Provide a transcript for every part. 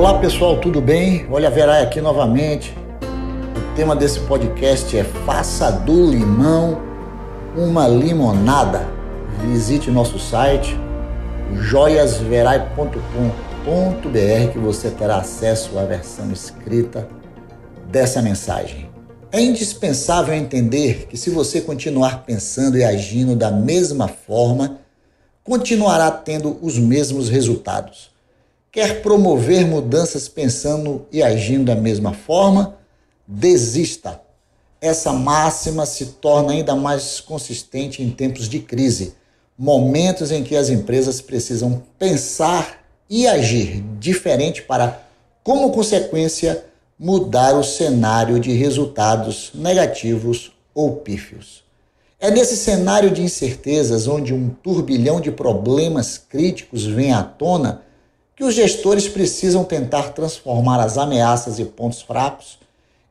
Olá pessoal, tudo bem? Olha, Verai aqui novamente. O tema desse podcast é Faça do limão uma limonada. Visite nosso site joiasverai.com.br que você terá acesso à versão escrita dessa mensagem. É indispensável entender que se você continuar pensando e agindo da mesma forma, continuará tendo os mesmos resultados. Quer promover mudanças pensando e agindo da mesma forma? Desista. Essa máxima se torna ainda mais consistente em tempos de crise, momentos em que as empresas precisam pensar e agir diferente para, como consequência, mudar o cenário de resultados negativos ou pífios. É nesse cenário de incertezas, onde um turbilhão de problemas críticos vem à tona, que os gestores precisam tentar transformar as ameaças e pontos fracos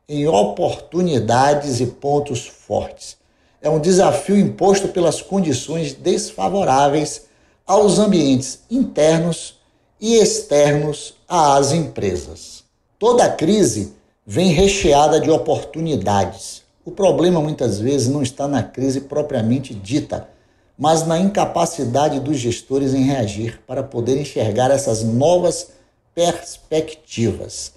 em oportunidades e pontos fortes. É um desafio imposto pelas condições desfavoráveis aos ambientes internos e externos às empresas. Toda crise vem recheada de oportunidades. O problema muitas vezes não está na crise propriamente dita, mas na incapacidade dos gestores em reagir para poder enxergar essas novas perspectivas.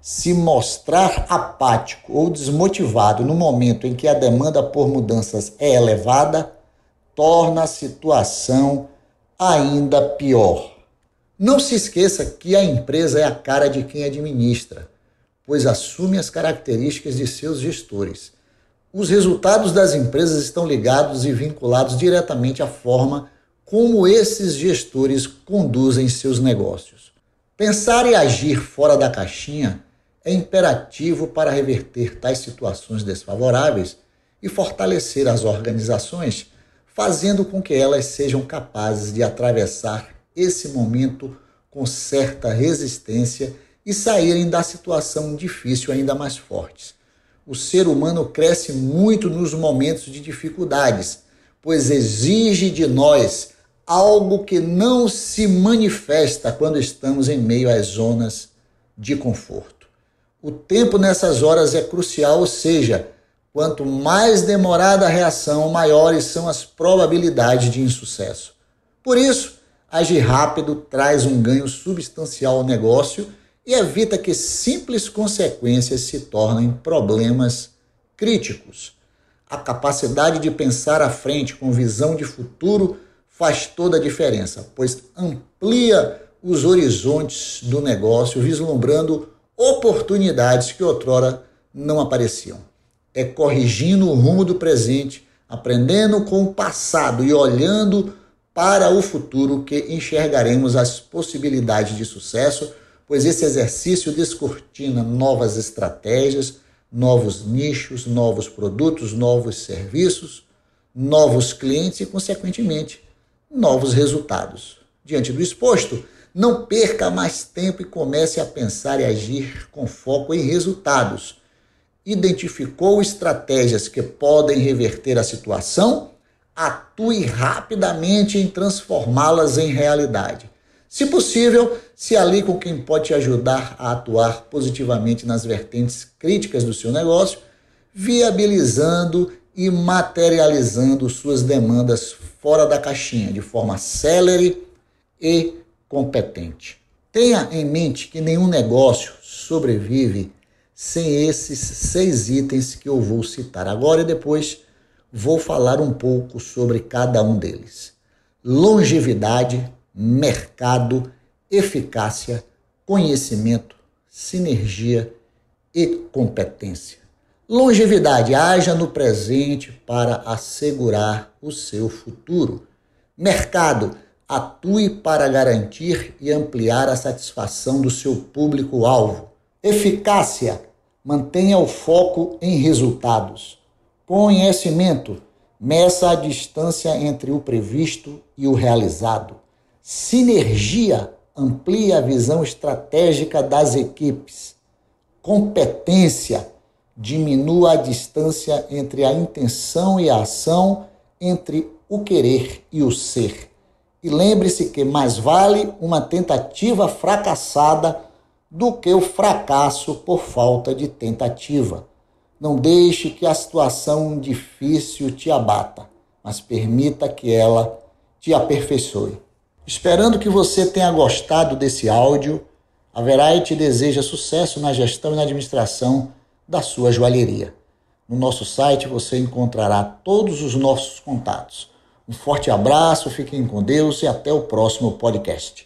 Se mostrar apático ou desmotivado no momento em que a demanda por mudanças é elevada, torna a situação ainda pior. Não se esqueça que a empresa é a cara de quem administra, pois assume as características de seus gestores. Os resultados das empresas estão ligados e vinculados diretamente à forma como esses gestores conduzem seus negócios. Pensar e agir fora da caixinha é imperativo para reverter tais situações desfavoráveis e fortalecer as organizações, fazendo com que elas sejam capazes de atravessar esse momento com certa resistência e saírem da situação difícil ainda mais fortes. O ser humano cresce muito nos momentos de dificuldades, pois exige de nós algo que não se manifesta quando estamos em meio às zonas de conforto. O tempo nessas horas é crucial, ou seja, quanto mais demorada a reação, maiores são as probabilidades de insucesso. Por isso, Agir rápido traz um ganho substancial ao negócio e evita que simples consequências se tornem problemas críticos. A capacidade de pensar à frente com visão de futuro faz toda a diferença, pois amplia os horizontes do negócio, vislumbrando oportunidades que outrora não apareciam. É corrigindo o rumo do presente, aprendendo com o passado e olhando para o futuro que enxergaremos as possibilidades de sucesso, pois esse exercício descortina novas estratégias, novos nichos, novos produtos, novos serviços, novos clientes e, consequentemente, novos resultados. Diante do exposto, não perca mais tempo e comece a pensar e agir com foco em resultados. Identificou estratégias que podem reverter a situação? atue rapidamente em transformá-las em realidade. Se possível, se ali com quem pode te ajudar a atuar positivamente nas vertentes críticas do seu negócio, viabilizando e materializando suas demandas fora da caixinha, de forma célere e competente. Tenha em mente que nenhum negócio sobrevive sem esses seis itens que eu vou citar agora e depois vou falar um pouco sobre cada um deles. Longevidade, mercado, eficácia, conhecimento, sinergia e competência. Longevidade, haja no presente para assegurar o seu futuro. Mercado, atue para garantir e ampliar a satisfação do seu público-alvo. Eficácia, mantenha o foco em resultados. Conhecimento meça a distância entre o previsto e o realizado. Sinergia amplia a visão estratégica das equipes. Competência diminua a distância entre a intenção e a ação, entre o querer e o ser. E lembre-se que mais vale uma tentativa fracassada do que o fracasso por falta de tentativa. Não deixe que a situação difícil te abata, mas permita que ela te aperfeiçoe. Esperando que você tenha gostado desse áudio, a Verai te deseja sucesso na gestão e na administração da sua joalheria. No nosso site você encontrará todos os nossos contatos. Um forte abraço, fiquem com Deus e até o próximo podcast.